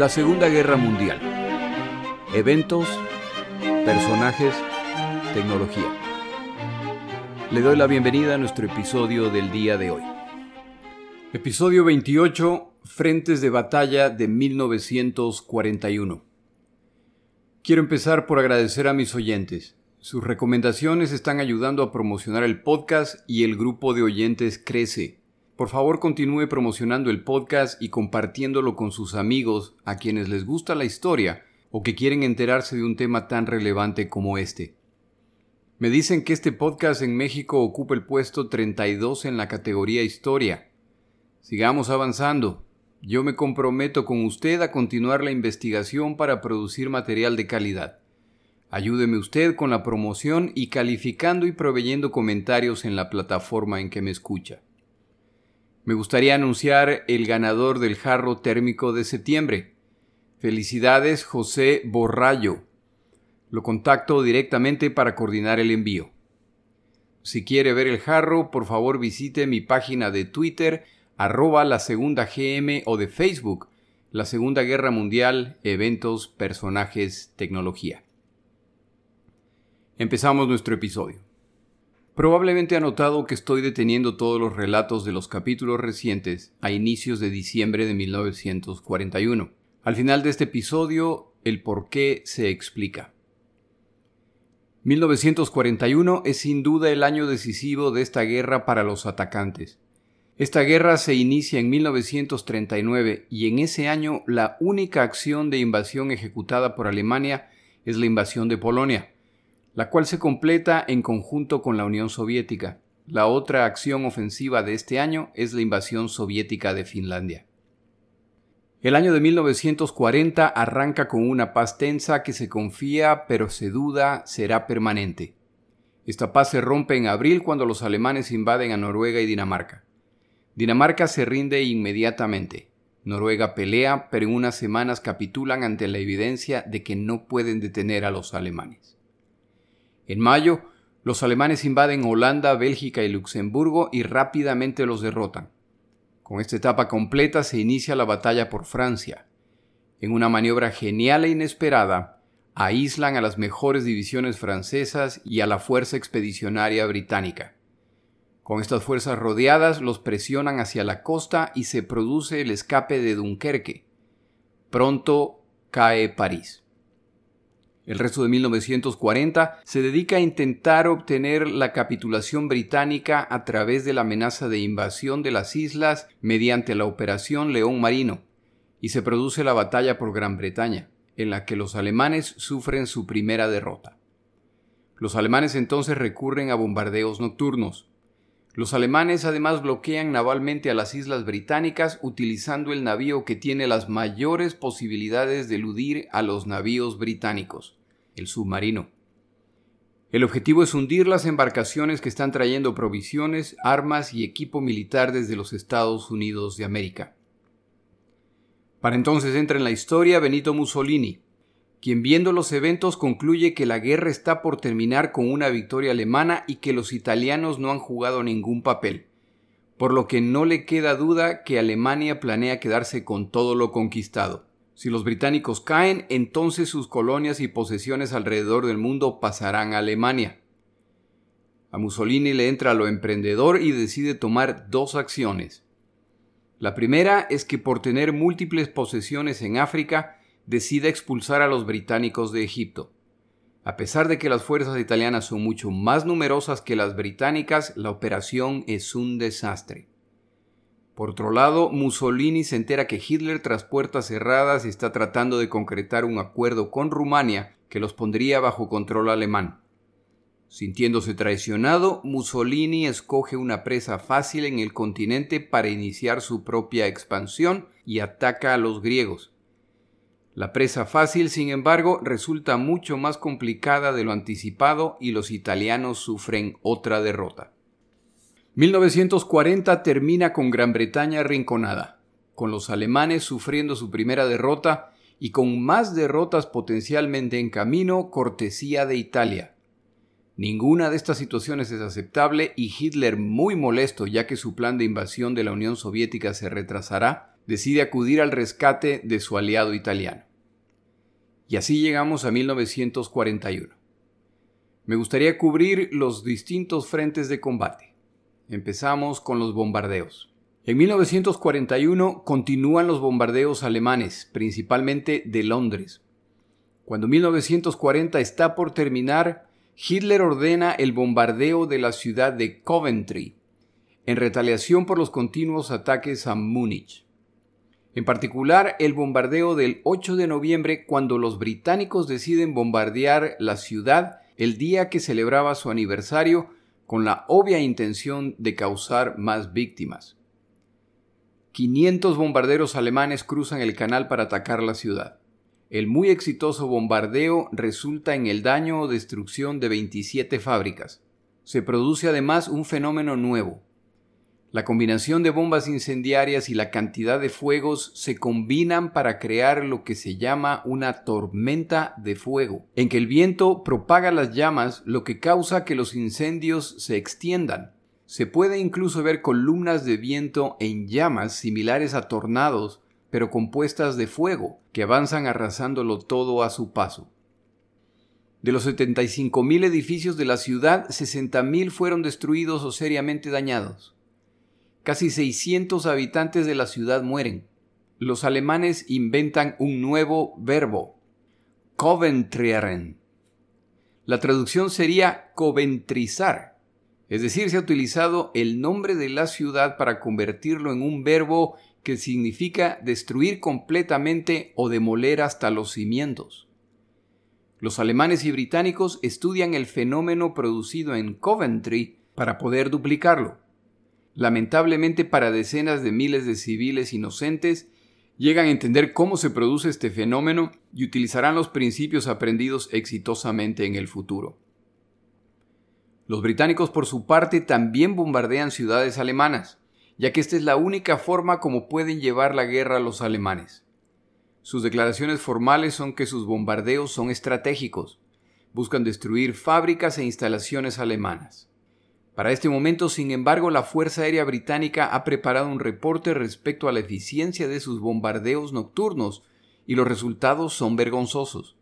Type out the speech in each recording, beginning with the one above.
La Segunda Guerra Mundial. Eventos, personajes, tecnología. Le doy la bienvenida a nuestro episodio del día de hoy. Episodio 28, Frentes de Batalla de 1941. Quiero empezar por agradecer a mis oyentes. Sus recomendaciones están ayudando a promocionar el podcast y el grupo de oyentes crece. Por favor continúe promocionando el podcast y compartiéndolo con sus amigos a quienes les gusta la historia o que quieren enterarse de un tema tan relevante como este. Me dicen que este podcast en México ocupa el puesto 32 en la categoría Historia. Sigamos avanzando. Yo me comprometo con usted a continuar la investigación para producir material de calidad. Ayúdeme usted con la promoción y calificando y proveyendo comentarios en la plataforma en que me escucha. Me gustaría anunciar el ganador del jarro térmico de septiembre. Felicidades José Borrallo. Lo contacto directamente para coordinar el envío. Si quiere ver el jarro, por favor visite mi página de Twitter, arroba la segunda GM o de Facebook, la Segunda Guerra Mundial, eventos, personajes, tecnología. Empezamos nuestro episodio. Probablemente ha notado que estoy deteniendo todos los relatos de los capítulos recientes a inicios de diciembre de 1941. Al final de este episodio, el por qué se explica. 1941 es sin duda el año decisivo de esta guerra para los atacantes. Esta guerra se inicia en 1939 y en ese año la única acción de invasión ejecutada por Alemania es la invasión de Polonia la cual se completa en conjunto con la Unión Soviética. La otra acción ofensiva de este año es la invasión soviética de Finlandia. El año de 1940 arranca con una paz tensa que se confía pero se duda será permanente. Esta paz se rompe en abril cuando los alemanes invaden a Noruega y Dinamarca. Dinamarca se rinde inmediatamente. Noruega pelea, pero en unas semanas capitulan ante la evidencia de que no pueden detener a los alemanes. En mayo, los alemanes invaden Holanda, Bélgica y Luxemburgo y rápidamente los derrotan. Con esta etapa completa se inicia la batalla por Francia. En una maniobra genial e inesperada, aíslan a las mejores divisiones francesas y a la fuerza expedicionaria británica. Con estas fuerzas rodeadas los presionan hacia la costa y se produce el escape de Dunkerque. Pronto cae París. El resto de 1940 se dedica a intentar obtener la capitulación británica a través de la amenaza de invasión de las islas mediante la Operación León Marino, y se produce la batalla por Gran Bretaña, en la que los alemanes sufren su primera derrota. Los alemanes entonces recurren a bombardeos nocturnos. Los alemanes además bloquean navalmente a las islas británicas utilizando el navío que tiene las mayores posibilidades de eludir a los navíos británicos el submarino. El objetivo es hundir las embarcaciones que están trayendo provisiones, armas y equipo militar desde los Estados Unidos de América. Para entonces entra en la historia Benito Mussolini, quien viendo los eventos concluye que la guerra está por terminar con una victoria alemana y que los italianos no han jugado ningún papel, por lo que no le queda duda que Alemania planea quedarse con todo lo conquistado. Si los británicos caen, entonces sus colonias y posesiones alrededor del mundo pasarán a Alemania. A Mussolini le entra lo emprendedor y decide tomar dos acciones. La primera es que por tener múltiples posesiones en África, decide expulsar a los británicos de Egipto. A pesar de que las fuerzas italianas son mucho más numerosas que las británicas, la operación es un desastre. Por otro lado, Mussolini se entera que Hitler tras puertas cerradas está tratando de concretar un acuerdo con Rumania que los pondría bajo control alemán. Sintiéndose traicionado, Mussolini escoge una presa fácil en el continente para iniciar su propia expansión y ataca a los griegos. La presa fácil, sin embargo, resulta mucho más complicada de lo anticipado y los italianos sufren otra derrota. 1940 termina con Gran Bretaña arrinconada, con los alemanes sufriendo su primera derrota y con más derrotas potencialmente en camino cortesía de Italia. Ninguna de estas situaciones es aceptable y Hitler, muy molesto ya que su plan de invasión de la Unión Soviética se retrasará, decide acudir al rescate de su aliado italiano. Y así llegamos a 1941. Me gustaría cubrir los distintos frentes de combate. Empezamos con los bombardeos. En 1941 continúan los bombardeos alemanes, principalmente de Londres. Cuando 1940 está por terminar, Hitler ordena el bombardeo de la ciudad de Coventry, en retaliación por los continuos ataques a Múnich. En particular, el bombardeo del 8 de noviembre cuando los británicos deciden bombardear la ciudad el día que celebraba su aniversario con la obvia intención de causar más víctimas. 500 bombarderos alemanes cruzan el canal para atacar la ciudad. El muy exitoso bombardeo resulta en el daño o destrucción de 27 fábricas. Se produce además un fenómeno nuevo, la combinación de bombas incendiarias y la cantidad de fuegos se combinan para crear lo que se llama una tormenta de fuego, en que el viento propaga las llamas, lo que causa que los incendios se extiendan. Se puede incluso ver columnas de viento en llamas similares a tornados, pero compuestas de fuego, que avanzan arrasándolo todo a su paso. De los 75.000 edificios de la ciudad, 60.000 fueron destruidos o seriamente dañados. Casi 600 habitantes de la ciudad mueren. Los alemanes inventan un nuevo verbo, Coventrieren. La traducción sería coventrizar, es decir, se ha utilizado el nombre de la ciudad para convertirlo en un verbo que significa destruir completamente o demoler hasta los cimientos. Los alemanes y británicos estudian el fenómeno producido en Coventry para poder duplicarlo lamentablemente para decenas de miles de civiles inocentes, llegan a entender cómo se produce este fenómeno y utilizarán los principios aprendidos exitosamente en el futuro. Los británicos por su parte también bombardean ciudades alemanas, ya que esta es la única forma como pueden llevar la guerra a los alemanes. Sus declaraciones formales son que sus bombardeos son estratégicos, buscan destruir fábricas e instalaciones alemanas. Para este momento, sin embargo, la Fuerza Aérea Británica ha preparado un reporte respecto a la eficiencia de sus bombardeos nocturnos y los resultados son vergonzosos.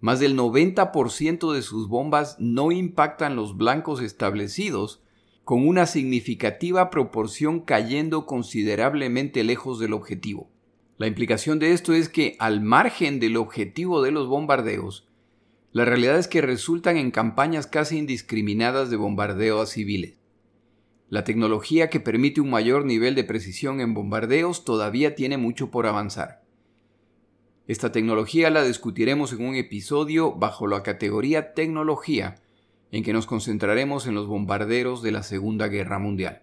Más del 90% de sus bombas no impactan los blancos establecidos, con una significativa proporción cayendo considerablemente lejos del objetivo. La implicación de esto es que, al margen del objetivo de los bombardeos, la realidad es que resultan en campañas casi indiscriminadas de bombardeo a civiles. La tecnología que permite un mayor nivel de precisión en bombardeos todavía tiene mucho por avanzar. Esta tecnología la discutiremos en un episodio bajo la categoría tecnología, en que nos concentraremos en los bombarderos de la Segunda Guerra Mundial.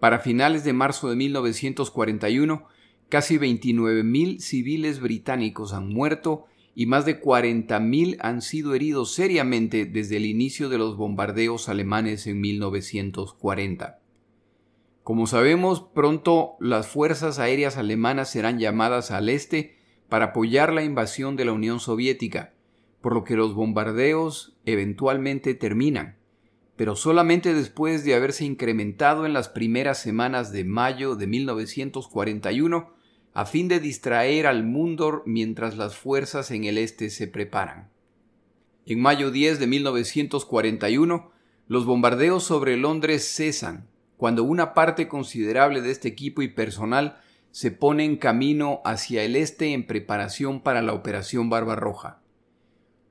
Para finales de marzo de 1941, casi 29.000 civiles británicos han muerto y más de 40.000 han sido heridos seriamente desde el inicio de los bombardeos alemanes en 1940. Como sabemos, pronto las fuerzas aéreas alemanas serán llamadas al este para apoyar la invasión de la Unión Soviética, por lo que los bombardeos eventualmente terminan, pero solamente después de haberse incrementado en las primeras semanas de mayo de 1941 a fin de distraer al mundo mientras las fuerzas en el este se preparan. En mayo 10 de 1941, los bombardeos sobre Londres cesan, cuando una parte considerable de este equipo y personal se pone en camino hacia el este en preparación para la Operación Barbarroja.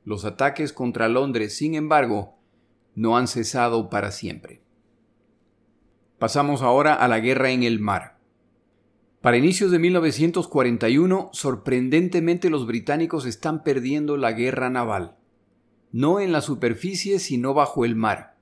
Los ataques contra Londres, sin embargo, no han cesado para siempre. Pasamos ahora a la guerra en el mar. Para inicios de 1941, sorprendentemente los británicos están perdiendo la guerra naval. No en la superficie, sino bajo el mar.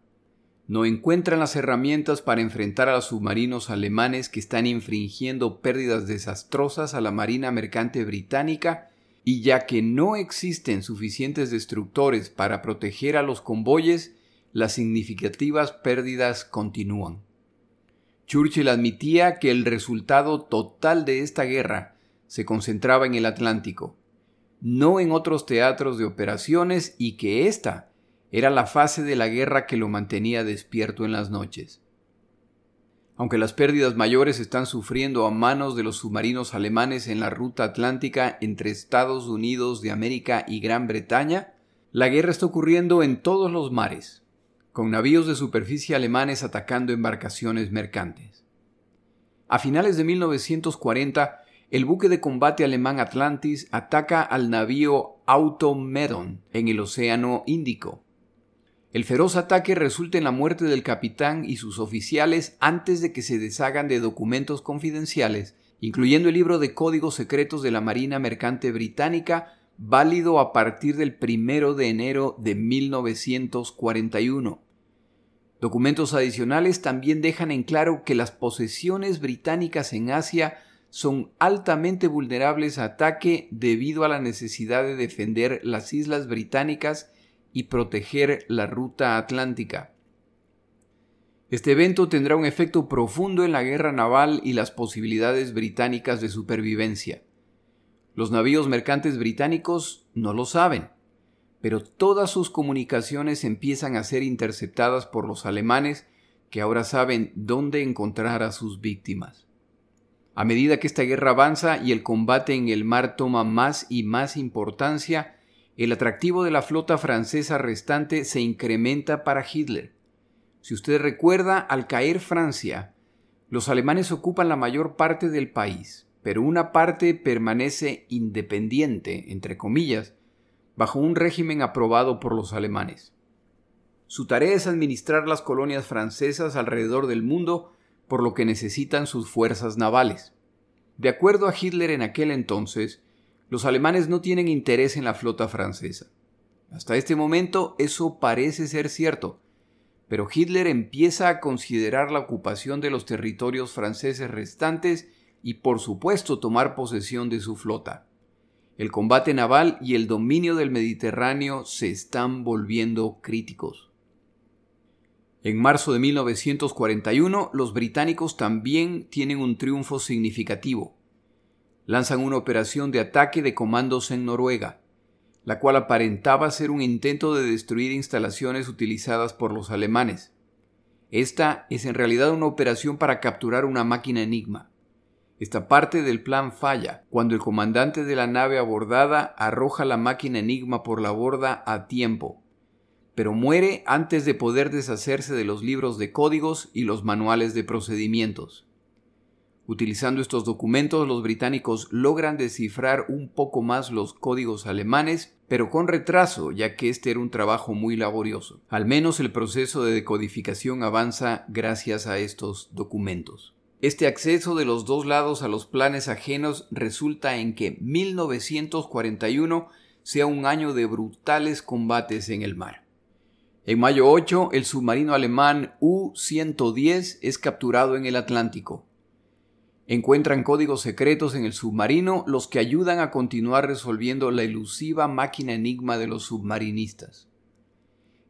No encuentran las herramientas para enfrentar a los submarinos alemanes que están infringiendo pérdidas desastrosas a la Marina Mercante Británica y ya que no existen suficientes destructores para proteger a los convoyes, las significativas pérdidas continúan. Churchill admitía que el resultado total de esta guerra se concentraba en el Atlántico, no en otros teatros de operaciones y que esta era la fase de la guerra que lo mantenía despierto en las noches. Aunque las pérdidas mayores están sufriendo a manos de los submarinos alemanes en la ruta atlántica entre Estados Unidos de América y Gran Bretaña, la guerra está ocurriendo en todos los mares, con navíos de superficie alemanes atacando embarcaciones mercantes. A finales de 1940, el buque de combate alemán Atlantis ataca al navío Automedon en el Océano Índico, el feroz ataque resulta en la muerte del capitán y sus oficiales antes de que se deshagan de documentos confidenciales, incluyendo el libro de códigos secretos de la Marina Mercante Británica, válido a partir del 1 de enero de 1941. Documentos adicionales también dejan en claro que las posesiones británicas en Asia son altamente vulnerables a ataque debido a la necesidad de defender las islas británicas y proteger la ruta atlántica. Este evento tendrá un efecto profundo en la guerra naval y las posibilidades británicas de supervivencia. Los navíos mercantes británicos no lo saben, pero todas sus comunicaciones empiezan a ser interceptadas por los alemanes que ahora saben dónde encontrar a sus víctimas. A medida que esta guerra avanza y el combate en el mar toma más y más importancia, el atractivo de la flota francesa restante se incrementa para Hitler. Si usted recuerda, al caer Francia, los alemanes ocupan la mayor parte del país, pero una parte permanece independiente, entre comillas, bajo un régimen aprobado por los alemanes. Su tarea es administrar las colonias francesas alrededor del mundo, por lo que necesitan sus fuerzas navales. De acuerdo a Hitler en aquel entonces, los alemanes no tienen interés en la flota francesa. Hasta este momento eso parece ser cierto, pero Hitler empieza a considerar la ocupación de los territorios franceses restantes y por supuesto tomar posesión de su flota. El combate naval y el dominio del Mediterráneo se están volviendo críticos. En marzo de 1941, los británicos también tienen un triunfo significativo lanzan una operación de ataque de comandos en Noruega, la cual aparentaba ser un intento de destruir instalaciones utilizadas por los alemanes. Esta es en realidad una operación para capturar una máquina enigma. Esta parte del plan falla cuando el comandante de la nave abordada arroja la máquina enigma por la borda a tiempo, pero muere antes de poder deshacerse de los libros de códigos y los manuales de procedimientos. Utilizando estos documentos, los británicos logran descifrar un poco más los códigos alemanes, pero con retraso, ya que este era un trabajo muy laborioso. Al menos el proceso de decodificación avanza gracias a estos documentos. Este acceso de los dos lados a los planes ajenos resulta en que 1941 sea un año de brutales combates en el mar. En mayo 8, el submarino alemán U-110 es capturado en el Atlántico. Encuentran códigos secretos en el submarino los que ayudan a continuar resolviendo la elusiva máquina enigma de los submarinistas.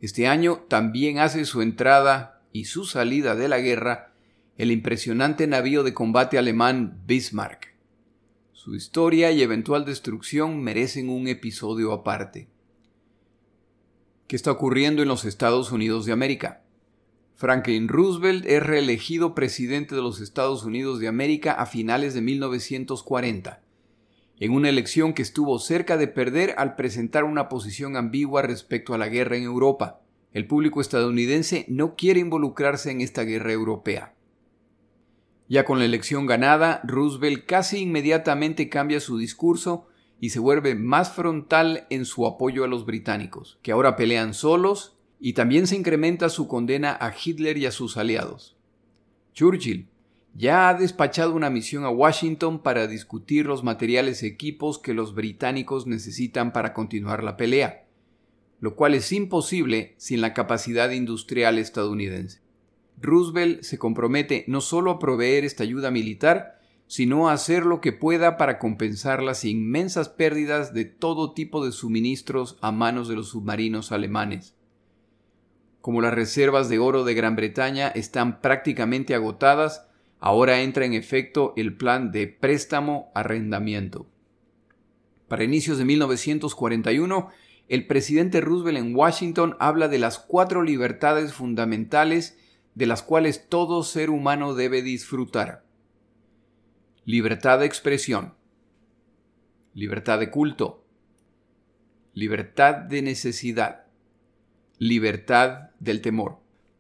Este año también hace su entrada y su salida de la guerra el impresionante navío de combate alemán Bismarck. Su historia y eventual destrucción merecen un episodio aparte. ¿Qué está ocurriendo en los Estados Unidos de América? Franklin Roosevelt es reelegido presidente de los Estados Unidos de América a finales de 1940, en una elección que estuvo cerca de perder al presentar una posición ambigua respecto a la guerra en Europa. El público estadounidense no quiere involucrarse en esta guerra europea. Ya con la elección ganada, Roosevelt casi inmediatamente cambia su discurso y se vuelve más frontal en su apoyo a los británicos, que ahora pelean solos y también se incrementa su condena a Hitler y a sus aliados. Churchill ya ha despachado una misión a Washington para discutir los materiales y equipos que los británicos necesitan para continuar la pelea, lo cual es imposible sin la capacidad industrial estadounidense. Roosevelt se compromete no solo a proveer esta ayuda militar, sino a hacer lo que pueda para compensar las inmensas pérdidas de todo tipo de suministros a manos de los submarinos alemanes. Como las reservas de oro de Gran Bretaña están prácticamente agotadas, ahora entra en efecto el plan de préstamo-arrendamiento. Para inicios de 1941, el presidente Roosevelt en Washington habla de las cuatro libertades fundamentales de las cuales todo ser humano debe disfrutar. Libertad de expresión, libertad de culto, libertad de necesidad, libertad del temor.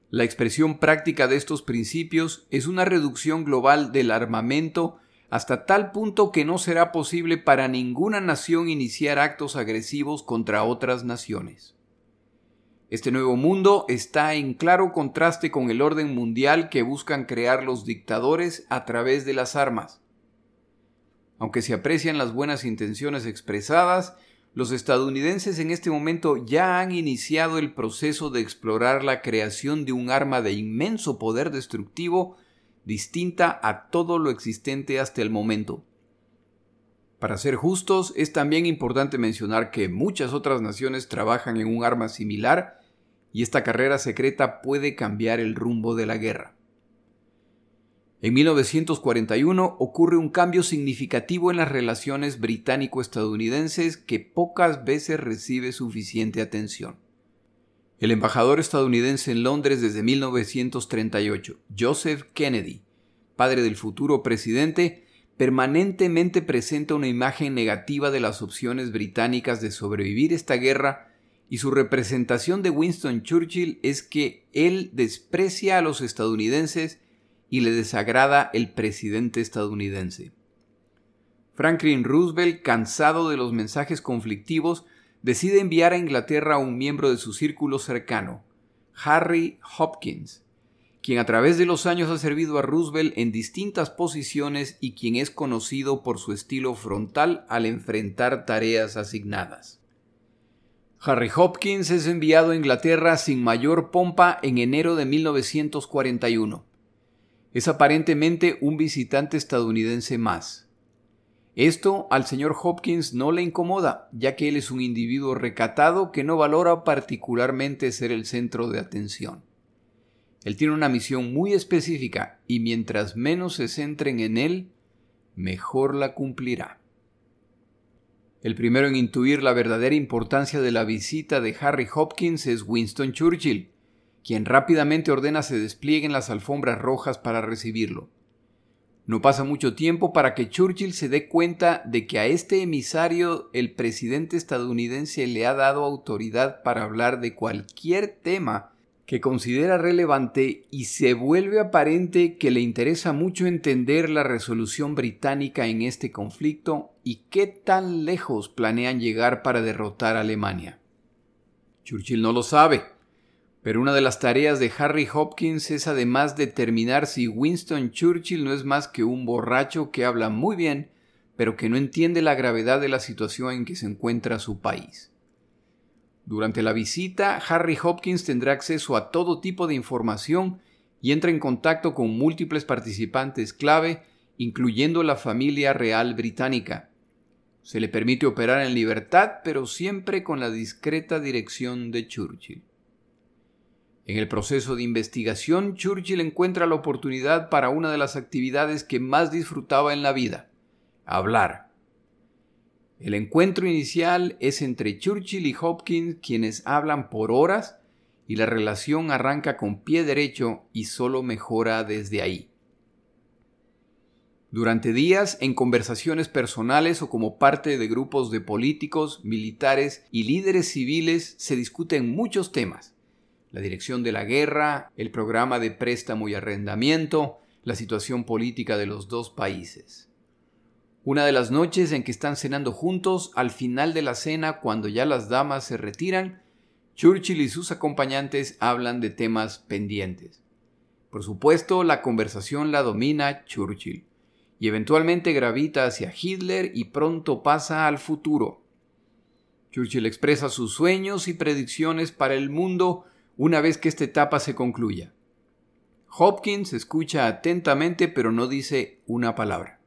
La expresión práctica de estos principios es una reducción global del armamento hasta tal punto que no será posible para ninguna nación iniciar actos agresivos contra otras naciones. Este nuevo mundo está en claro contraste con el orden mundial que buscan crear los dictadores a través de las armas. Aunque se aprecian las buenas intenciones expresadas, los estadounidenses en este momento ya han iniciado el proceso de explorar la creación de un arma de inmenso poder destructivo distinta a todo lo existente hasta el momento. Para ser justos, es también importante mencionar que muchas otras naciones trabajan en un arma similar y esta carrera secreta puede cambiar el rumbo de la guerra. En 1941 ocurre un cambio significativo en las relaciones británico-estadounidenses que pocas veces recibe suficiente atención. El embajador estadounidense en Londres desde 1938, Joseph Kennedy, padre del futuro presidente, permanentemente presenta una imagen negativa de las opciones británicas de sobrevivir esta guerra y su representación de Winston Churchill es que él desprecia a los estadounidenses y le desagrada el presidente estadounidense. Franklin Roosevelt, cansado de los mensajes conflictivos, decide enviar a Inglaterra a un miembro de su círculo cercano, Harry Hopkins, quien a través de los años ha servido a Roosevelt en distintas posiciones y quien es conocido por su estilo frontal al enfrentar tareas asignadas. Harry Hopkins es enviado a Inglaterra sin mayor pompa en enero de 1941. Es aparentemente un visitante estadounidense más. Esto al señor Hopkins no le incomoda, ya que él es un individuo recatado que no valora particularmente ser el centro de atención. Él tiene una misión muy específica y mientras menos se centren en él, mejor la cumplirá. El primero en intuir la verdadera importancia de la visita de Harry Hopkins es Winston Churchill, quien rápidamente ordena se desplieguen las alfombras rojas para recibirlo. No pasa mucho tiempo para que Churchill se dé cuenta de que a este emisario el presidente estadounidense le ha dado autoridad para hablar de cualquier tema que considera relevante y se vuelve aparente que le interesa mucho entender la resolución británica en este conflicto y qué tan lejos planean llegar para derrotar a Alemania. Churchill no lo sabe, pero una de las tareas de Harry Hopkins es además determinar si Winston Churchill no es más que un borracho que habla muy bien, pero que no entiende la gravedad de la situación en que se encuentra su país. Durante la visita, Harry Hopkins tendrá acceso a todo tipo de información y entra en contacto con múltiples participantes clave, incluyendo la familia real británica. Se le permite operar en libertad, pero siempre con la discreta dirección de Churchill. En el proceso de investigación, Churchill encuentra la oportunidad para una de las actividades que más disfrutaba en la vida, hablar. El encuentro inicial es entre Churchill y Hopkins, quienes hablan por horas, y la relación arranca con pie derecho y solo mejora desde ahí. Durante días, en conversaciones personales o como parte de grupos de políticos, militares y líderes civiles, se discuten muchos temas la dirección de la guerra, el programa de préstamo y arrendamiento, la situación política de los dos países. Una de las noches en que están cenando juntos, al final de la cena, cuando ya las damas se retiran, Churchill y sus acompañantes hablan de temas pendientes. Por supuesto, la conversación la domina Churchill, y eventualmente gravita hacia Hitler y pronto pasa al futuro. Churchill expresa sus sueños y predicciones para el mundo una vez que esta etapa se concluya. Hopkins escucha atentamente pero no dice una palabra.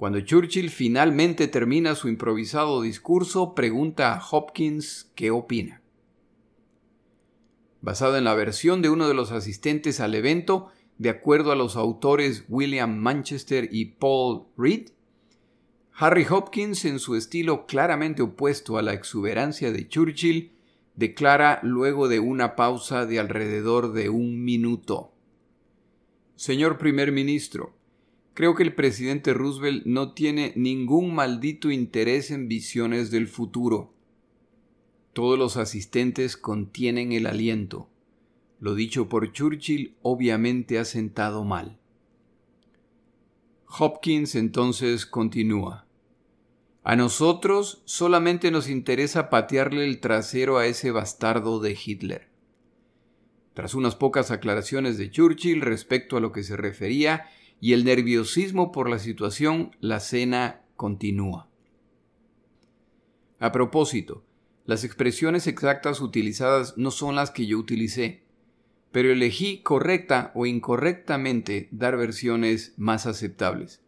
Cuando Churchill finalmente termina su improvisado discurso, pregunta a Hopkins qué opina. Basado en la versión de uno de los asistentes al evento, de acuerdo a los autores William Manchester y Paul Reed, Harry Hopkins, en su estilo claramente opuesto a la exuberancia de Churchill, declara luego de una pausa de alrededor de un minuto. Señor primer ministro, creo que el presidente Roosevelt no tiene ningún maldito interés en visiones del futuro. Todos los asistentes contienen el aliento. Lo dicho por Churchill obviamente ha sentado mal. Hopkins entonces continúa. A nosotros solamente nos interesa patearle el trasero a ese bastardo de Hitler. Tras unas pocas aclaraciones de Churchill respecto a lo que se refería y el nerviosismo por la situación, la cena continúa. A propósito, las expresiones exactas utilizadas no son las que yo utilicé, pero elegí correcta o incorrectamente dar versiones más aceptables.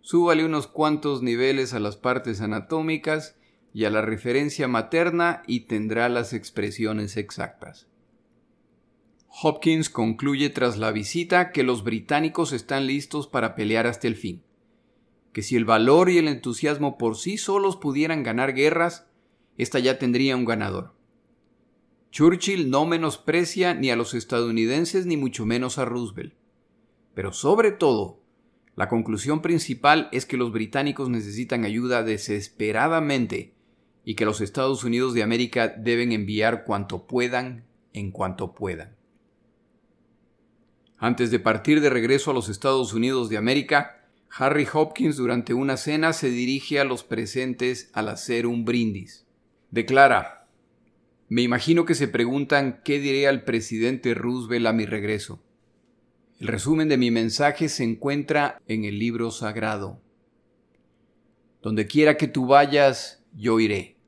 Súbale unos cuantos niveles a las partes anatómicas y a la referencia materna y tendrá las expresiones exactas. Hopkins concluye tras la visita que los británicos están listos para pelear hasta el fin, que si el valor y el entusiasmo por sí solos pudieran ganar guerras, ésta ya tendría un ganador. Churchill no menosprecia ni a los estadounidenses ni mucho menos a Roosevelt. Pero sobre todo, la conclusión principal es que los británicos necesitan ayuda desesperadamente y que los Estados Unidos de América deben enviar cuanto puedan en cuanto puedan. Antes de partir de regreso a los Estados Unidos de América, Harry Hopkins durante una cena se dirige a los presentes al hacer un brindis. Declara, me imagino que se preguntan qué diré al presidente Roosevelt a mi regreso. El resumen de mi mensaje se encuentra en el libro sagrado. Donde quiera que tú vayas, yo iré.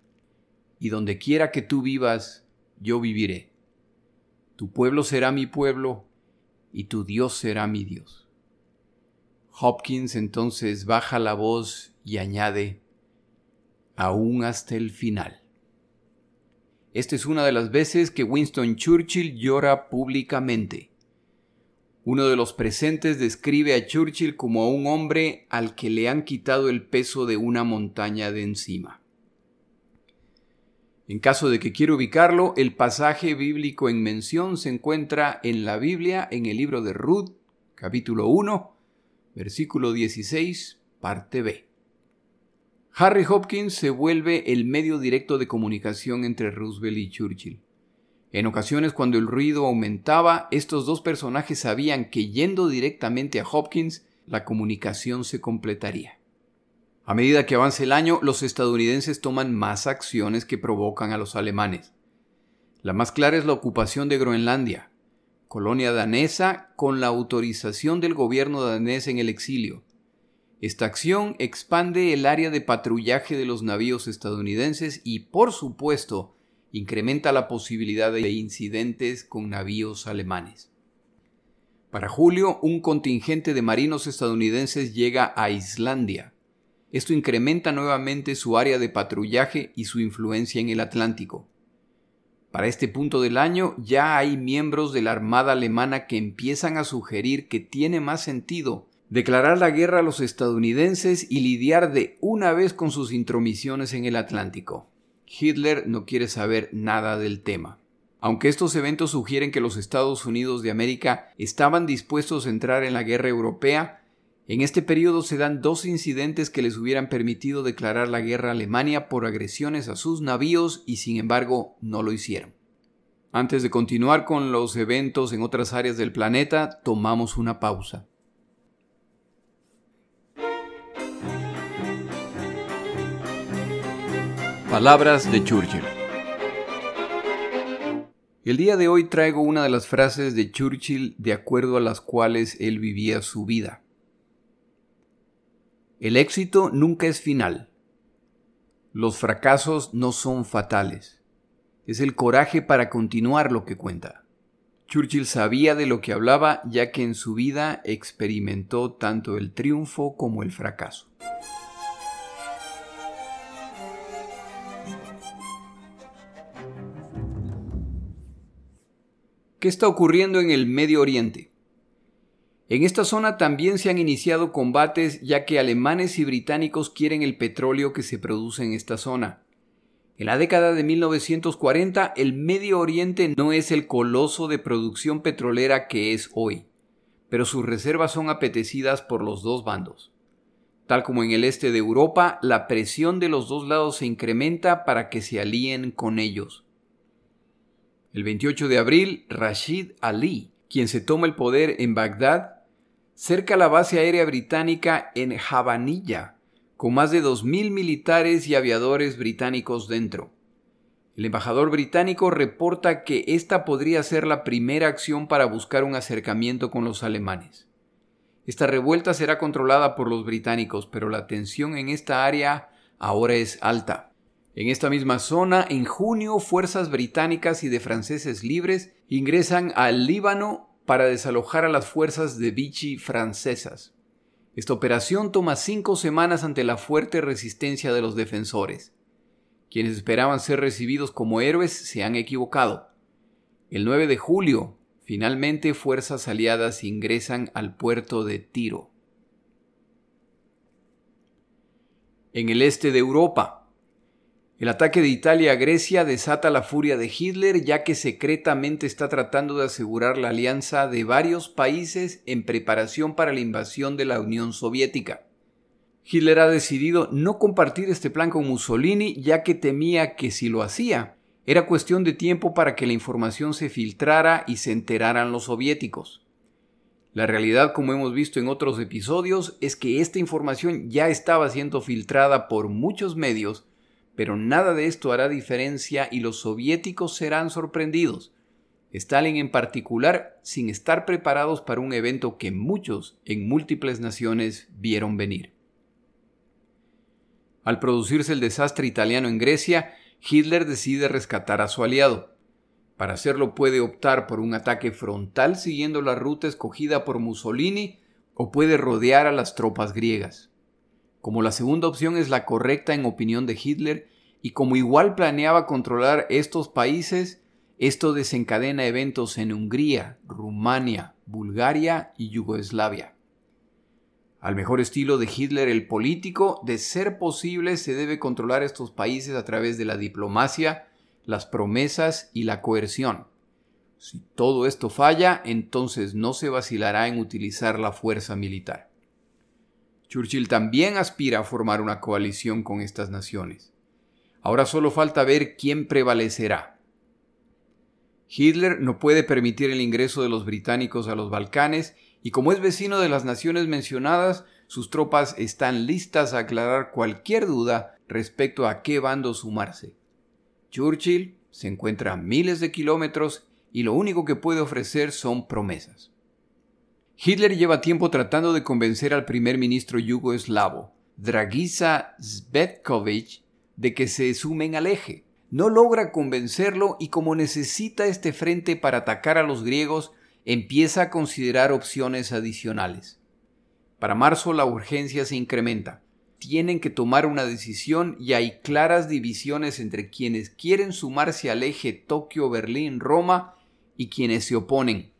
Y donde quiera que tú vivas, yo viviré. Tu pueblo será mi pueblo y tu Dios será mi Dios. Hopkins entonces baja la voz y añade, aún hasta el final. Esta es una de las veces que Winston Churchill llora públicamente. Uno de los presentes describe a Churchill como a un hombre al que le han quitado el peso de una montaña de encima. En caso de que quiera ubicarlo, el pasaje bíblico en mención se encuentra en la Biblia en el libro de Ruth, capítulo 1, versículo 16, parte B. Harry Hopkins se vuelve el medio directo de comunicación entre Roosevelt y Churchill. En ocasiones cuando el ruido aumentaba, estos dos personajes sabían que yendo directamente a Hopkins, la comunicación se completaría. A medida que avance el año, los estadounidenses toman más acciones que provocan a los alemanes. La más clara es la ocupación de Groenlandia, colonia danesa con la autorización del gobierno danés en el exilio, esta acción expande el área de patrullaje de los navíos estadounidenses y, por supuesto, incrementa la posibilidad de incidentes con navíos alemanes. Para julio, un contingente de marinos estadounidenses llega a Islandia. Esto incrementa nuevamente su área de patrullaje y su influencia en el Atlántico. Para este punto del año ya hay miembros de la Armada alemana que empiezan a sugerir que tiene más sentido declarar la guerra a los estadounidenses y lidiar de una vez con sus intromisiones en el Atlántico. Hitler no quiere saber nada del tema. Aunque estos eventos sugieren que los Estados Unidos de América estaban dispuestos a entrar en la guerra europea, en este periodo se dan dos incidentes que les hubieran permitido declarar la guerra a Alemania por agresiones a sus navíos y sin embargo no lo hicieron. Antes de continuar con los eventos en otras áreas del planeta, tomamos una pausa. Palabras de Churchill. El día de hoy traigo una de las frases de Churchill de acuerdo a las cuales él vivía su vida. El éxito nunca es final. Los fracasos no son fatales. Es el coraje para continuar lo que cuenta. Churchill sabía de lo que hablaba ya que en su vida experimentó tanto el triunfo como el fracaso. ¿Qué está ocurriendo en el Medio Oriente? En esta zona también se han iniciado combates ya que alemanes y británicos quieren el petróleo que se produce en esta zona. En la década de 1940, el Medio Oriente no es el coloso de producción petrolera que es hoy, pero sus reservas son apetecidas por los dos bandos. Tal como en el este de Europa, la presión de los dos lados se incrementa para que se alíen con ellos. El 28 de abril, Rashid Ali, quien se toma el poder en Bagdad, cerca la base aérea británica en Javanilla, con más de 2.000 militares y aviadores británicos dentro. El embajador británico reporta que esta podría ser la primera acción para buscar un acercamiento con los alemanes. Esta revuelta será controlada por los británicos, pero la tensión en esta área ahora es alta. En esta misma zona, en junio, fuerzas británicas y de franceses libres ingresan al Líbano para desalojar a las fuerzas de Vichy francesas. Esta operación toma cinco semanas ante la fuerte resistencia de los defensores. Quienes esperaban ser recibidos como héroes se han equivocado. El 9 de julio, Finalmente, fuerzas aliadas ingresan al puerto de Tiro. En el este de Europa, el ataque de Italia a Grecia desata la furia de Hitler ya que secretamente está tratando de asegurar la alianza de varios países en preparación para la invasión de la Unión Soviética. Hitler ha decidido no compartir este plan con Mussolini ya que temía que si lo hacía, era cuestión de tiempo para que la información se filtrara y se enteraran los soviéticos. La realidad, como hemos visto en otros episodios, es que esta información ya estaba siendo filtrada por muchos medios, pero nada de esto hará diferencia y los soviéticos serán sorprendidos. Stalin en particular, sin estar preparados para un evento que muchos en múltiples naciones vieron venir. Al producirse el desastre italiano en Grecia, Hitler decide rescatar a su aliado. Para hacerlo puede optar por un ataque frontal siguiendo la ruta escogida por Mussolini o puede rodear a las tropas griegas. Como la segunda opción es la correcta en opinión de Hitler y como igual planeaba controlar estos países, esto desencadena eventos en Hungría, Rumania, Bulgaria y Yugoslavia. Al mejor estilo de Hitler el político, de ser posible se debe controlar estos países a través de la diplomacia, las promesas y la coerción. Si todo esto falla, entonces no se vacilará en utilizar la fuerza militar. Churchill también aspira a formar una coalición con estas naciones. Ahora solo falta ver quién prevalecerá. Hitler no puede permitir el ingreso de los británicos a los Balcanes y como es vecino de las naciones mencionadas, sus tropas están listas a aclarar cualquier duda respecto a qué bando sumarse. Churchill se encuentra a miles de kilómetros y lo único que puede ofrecer son promesas. Hitler lleva tiempo tratando de convencer al primer ministro yugoslavo, Dragiša Zvetkovic, de que se sumen al eje. No logra convencerlo y como necesita este frente para atacar a los griegos, empieza a considerar opciones adicionales. Para marzo la urgencia se incrementa. Tienen que tomar una decisión y hay claras divisiones entre quienes quieren sumarse al eje Tokio-Berlín-Roma y quienes se oponen.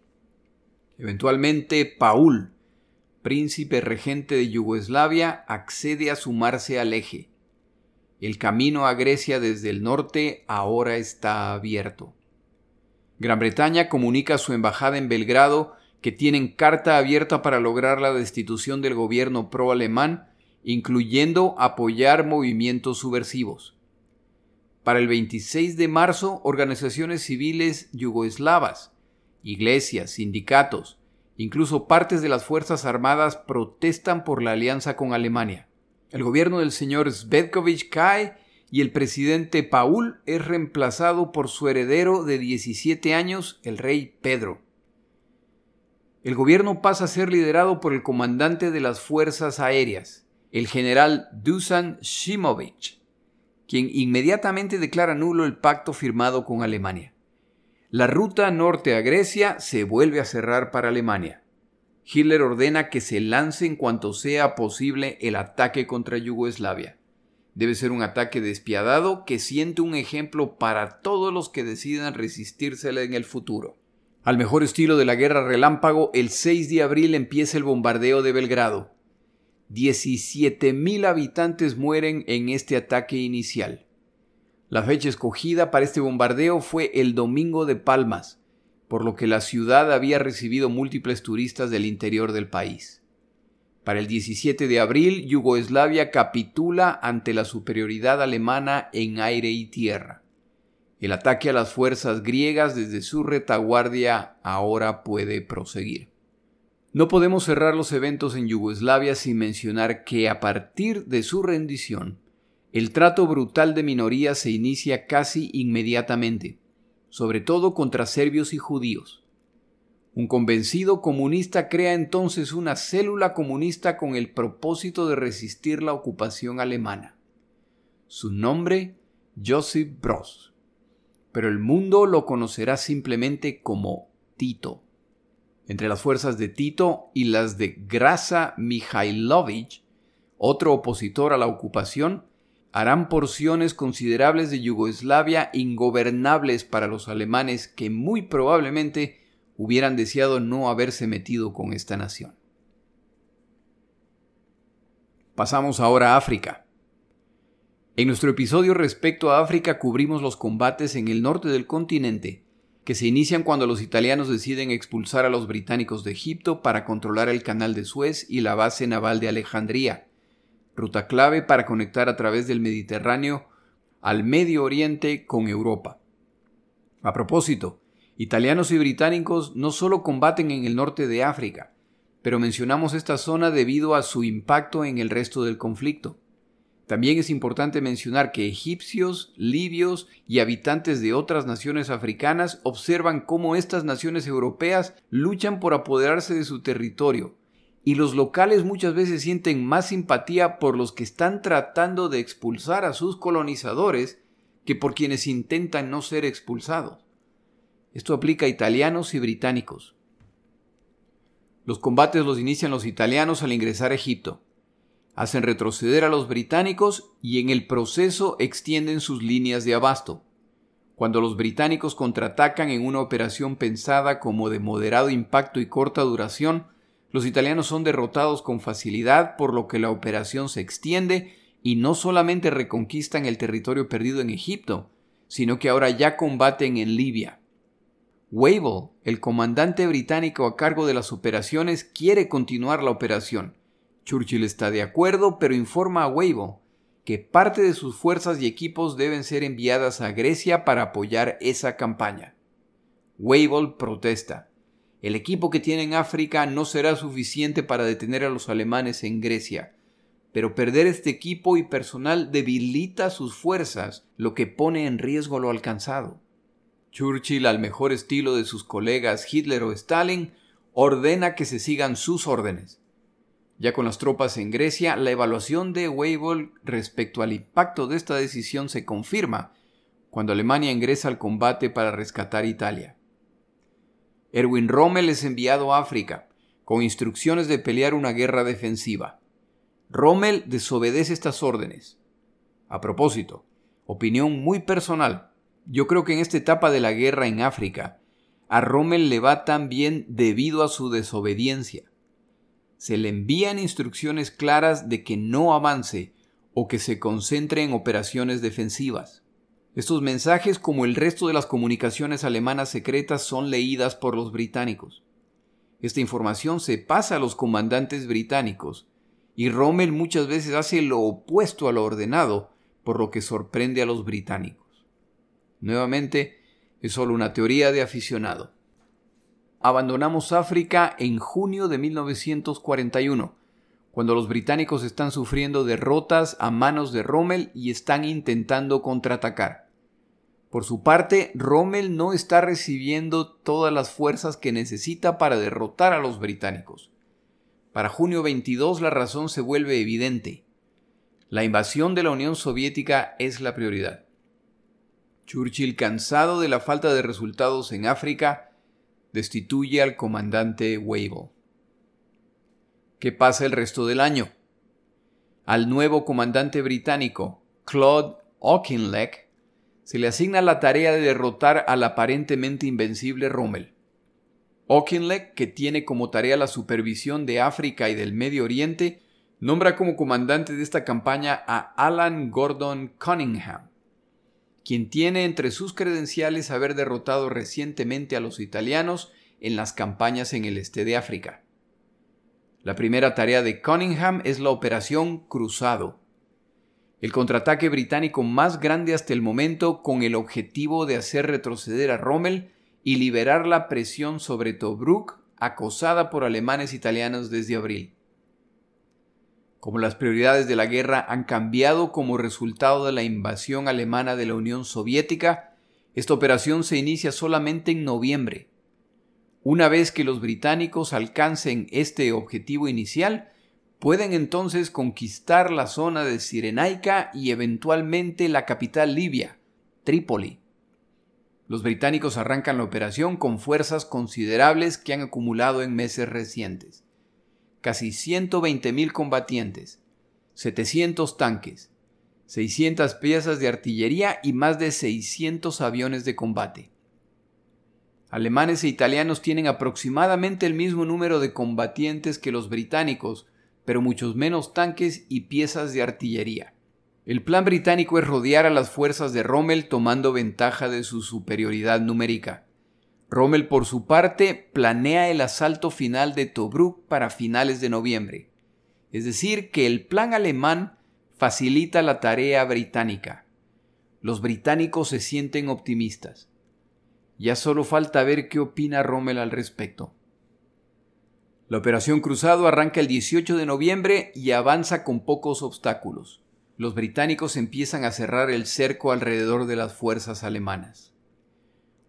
Eventualmente, Paul, príncipe regente de Yugoslavia, accede a sumarse al eje. El camino a Grecia desde el norte ahora está abierto. Gran Bretaña comunica a su embajada en Belgrado que tienen carta abierta para lograr la destitución del gobierno pro-alemán, incluyendo apoyar movimientos subversivos. Para el 26 de marzo, organizaciones civiles yugoslavas, iglesias, sindicatos, incluso partes de las Fuerzas Armadas protestan por la alianza con Alemania. El gobierno del señor Svetkovic cae y el presidente Paul es reemplazado por su heredero de 17 años, el rey Pedro. El gobierno pasa a ser liderado por el comandante de las Fuerzas Aéreas, el general Dusan Shimovic, quien inmediatamente declara nulo el pacto firmado con Alemania. La ruta norte a Grecia se vuelve a cerrar para Alemania. Hitler ordena que se lance en cuanto sea posible el ataque contra Yugoslavia. Debe ser un ataque despiadado que siente un ejemplo para todos los que decidan resistírsele en el futuro. Al mejor estilo de la guerra relámpago, el 6 de abril empieza el bombardeo de Belgrado. 17.000 habitantes mueren en este ataque inicial. La fecha escogida para este bombardeo fue el Domingo de Palmas, por lo que la ciudad había recibido múltiples turistas del interior del país. Para el 17 de abril, Yugoslavia capitula ante la superioridad alemana en aire y tierra. El ataque a las fuerzas griegas desde su retaguardia ahora puede proseguir. No podemos cerrar los eventos en Yugoslavia sin mencionar que a partir de su rendición, el trato brutal de minorías se inicia casi inmediatamente, sobre todo contra serbios y judíos. Un convencido comunista crea entonces una célula comunista con el propósito de resistir la ocupación alemana. Su nombre, Josip Broz pero el mundo lo conocerá simplemente como Tito. Entre las fuerzas de Tito y las de Grasa Mihailovich, otro opositor a la ocupación, harán porciones considerables de Yugoslavia ingobernables para los alemanes que muy probablemente hubieran deseado no haberse metido con esta nación. Pasamos ahora a África. En nuestro episodio respecto a África cubrimos los combates en el norte del continente, que se inician cuando los italianos deciden expulsar a los británicos de Egipto para controlar el canal de Suez y la base naval de Alejandría, ruta clave para conectar a través del Mediterráneo al Medio Oriente con Europa. A propósito, italianos y británicos no solo combaten en el norte de África, pero mencionamos esta zona debido a su impacto en el resto del conflicto. También es importante mencionar que egipcios, libios y habitantes de otras naciones africanas observan cómo estas naciones europeas luchan por apoderarse de su territorio, y los locales muchas veces sienten más simpatía por los que están tratando de expulsar a sus colonizadores que por quienes intentan no ser expulsados. Esto aplica a italianos y británicos. Los combates los inician los italianos al ingresar a Egipto hacen retroceder a los británicos y en el proceso extienden sus líneas de abasto. Cuando los británicos contraatacan en una operación pensada como de moderado impacto y corta duración, los italianos son derrotados con facilidad por lo que la operación se extiende y no solamente reconquistan el territorio perdido en Egipto, sino que ahora ya combaten en Libia. Wavell, el comandante británico a cargo de las operaciones, quiere continuar la operación, Churchill está de acuerdo, pero informa a Weibo que parte de sus fuerzas y equipos deben ser enviadas a Grecia para apoyar esa campaña. Weibo protesta. El equipo que tiene en África no será suficiente para detener a los alemanes en Grecia, pero perder este equipo y personal debilita sus fuerzas, lo que pone en riesgo lo alcanzado. Churchill, al mejor estilo de sus colegas Hitler o Stalin, ordena que se sigan sus órdenes. Ya con las tropas en Grecia, la evaluación de Weibull respecto al impacto de esta decisión se confirma cuando Alemania ingresa al combate para rescatar Italia. Erwin Rommel es enviado a África con instrucciones de pelear una guerra defensiva. Rommel desobedece estas órdenes. A propósito, opinión muy personal, yo creo que en esta etapa de la guerra en África, a Rommel le va tan bien debido a su desobediencia se le envían instrucciones claras de que no avance o que se concentre en operaciones defensivas. Estos mensajes, como el resto de las comunicaciones alemanas secretas, son leídas por los británicos. Esta información se pasa a los comandantes británicos, y Rommel muchas veces hace lo opuesto a lo ordenado, por lo que sorprende a los británicos. Nuevamente, es solo una teoría de aficionado abandonamos África en junio de 1941, cuando los británicos están sufriendo derrotas a manos de Rommel y están intentando contraatacar. Por su parte, Rommel no está recibiendo todas las fuerzas que necesita para derrotar a los británicos. Para junio 22 la razón se vuelve evidente. La invasión de la Unión Soviética es la prioridad. Churchill, cansado de la falta de resultados en África, destituye al comandante Wavell. ¿Qué pasa el resto del año? Al nuevo comandante británico, Claude Auchinleck, se le asigna la tarea de derrotar al aparentemente invencible Rommel. Auchinleck, que tiene como tarea la supervisión de África y del Medio Oriente, nombra como comandante de esta campaña a Alan Gordon Cunningham, quien tiene entre sus credenciales haber derrotado recientemente a los italianos en las campañas en el este de África. La primera tarea de Cunningham es la Operación Cruzado, el contraataque británico más grande hasta el momento con el objetivo de hacer retroceder a Rommel y liberar la presión sobre Tobruk acosada por alemanes italianos desde abril. Como las prioridades de la guerra han cambiado como resultado de la invasión alemana de la Unión Soviética, esta operación se inicia solamente en noviembre, una vez que los británicos alcancen este objetivo inicial, pueden entonces conquistar la zona de Cirenaica y eventualmente la capital libia, Trípoli. Los británicos arrancan la operación con fuerzas considerables que han acumulado en meses recientes. Casi 120.000 combatientes, 700 tanques, 600 piezas de artillería y más de 600 aviones de combate. Alemanes e italianos tienen aproximadamente el mismo número de combatientes que los británicos, pero muchos menos tanques y piezas de artillería. El plan británico es rodear a las fuerzas de Rommel tomando ventaja de su superioridad numérica. Rommel, por su parte, planea el asalto final de Tobruk para finales de noviembre. Es decir, que el plan alemán facilita la tarea británica. Los británicos se sienten optimistas. Ya solo falta ver qué opina Rommel al respecto. La operación Cruzado arranca el 18 de noviembre y avanza con pocos obstáculos. Los británicos empiezan a cerrar el cerco alrededor de las fuerzas alemanas.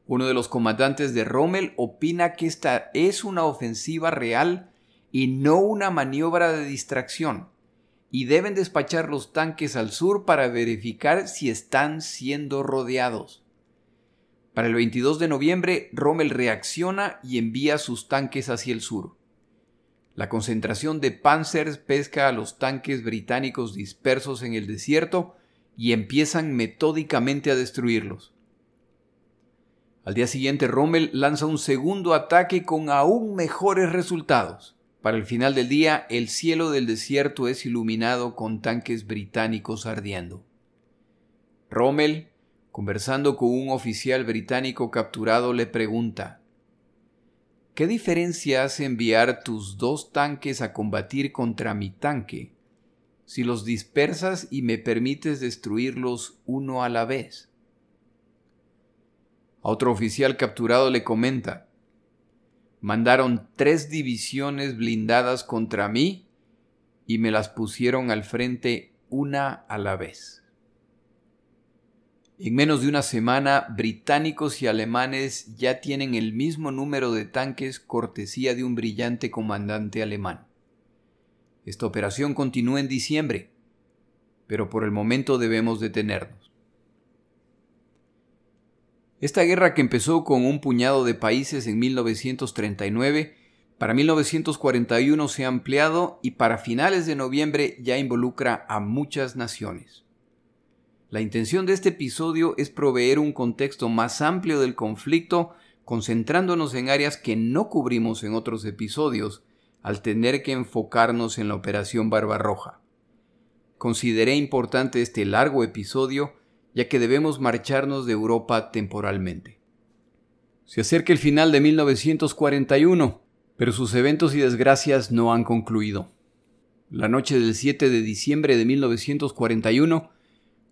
Uno de los comandantes de Rommel opina que esta es una ofensiva real y no una maniobra de distracción, y deben despachar los tanques al sur para verificar si están siendo rodeados. Para el 22 de noviembre, Rommel reacciona y envía sus tanques hacia el sur. La concentración de Panzers pesca a los tanques británicos dispersos en el desierto y empiezan metódicamente a destruirlos. Al día siguiente, Rommel lanza un segundo ataque con aún mejores resultados. Para el final del día, el cielo del desierto es iluminado con tanques británicos ardiendo. Rommel conversando con un oficial británico capturado, le pregunta, ¿Qué diferencia hace enviar tus dos tanques a combatir contra mi tanque si los dispersas y me permites destruirlos uno a la vez? A otro oficial capturado le comenta, mandaron tres divisiones blindadas contra mí y me las pusieron al frente una a la vez. En menos de una semana, británicos y alemanes ya tienen el mismo número de tanques cortesía de un brillante comandante alemán. Esta operación continúa en diciembre, pero por el momento debemos detenernos. Esta guerra que empezó con un puñado de países en 1939, para 1941 se ha ampliado y para finales de noviembre ya involucra a muchas naciones. La intención de este episodio es proveer un contexto más amplio del conflicto, concentrándonos en áreas que no cubrimos en otros episodios, al tener que enfocarnos en la Operación Barbarroja. Consideré importante este largo episodio, ya que debemos marcharnos de Europa temporalmente. Se acerca el final de 1941, pero sus eventos y desgracias no han concluido. La noche del 7 de diciembre de 1941,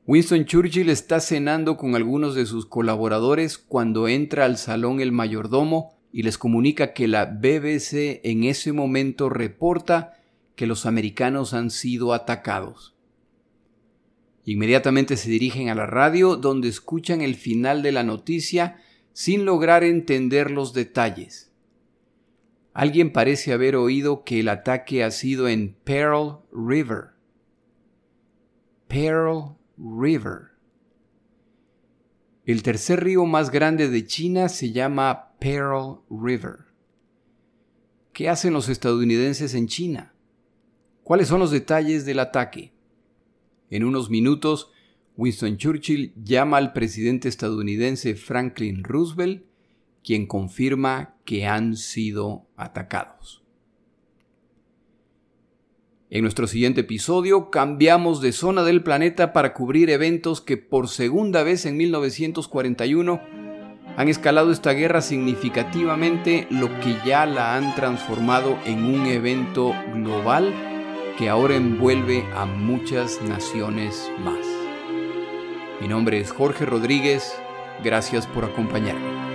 Winston Churchill está cenando con algunos de sus colaboradores cuando entra al salón el mayordomo y les comunica que la BBC en ese momento reporta que los americanos han sido atacados. Inmediatamente se dirigen a la radio donde escuchan el final de la noticia sin lograr entender los detalles. Alguien parece haber oído que el ataque ha sido en Pearl River. Pearl River. El tercer río más grande de China se llama Pearl River. ¿Qué hacen los estadounidenses en China? ¿Cuáles son los detalles del ataque? En unos minutos, Winston Churchill llama al presidente estadounidense Franklin Roosevelt, quien confirma que han sido atacados. En nuestro siguiente episodio cambiamos de zona del planeta para cubrir eventos que por segunda vez en 1941 han escalado esta guerra significativamente, lo que ya la han transformado en un evento global que ahora envuelve a muchas naciones más. Mi nombre es Jorge Rodríguez, gracias por acompañarme.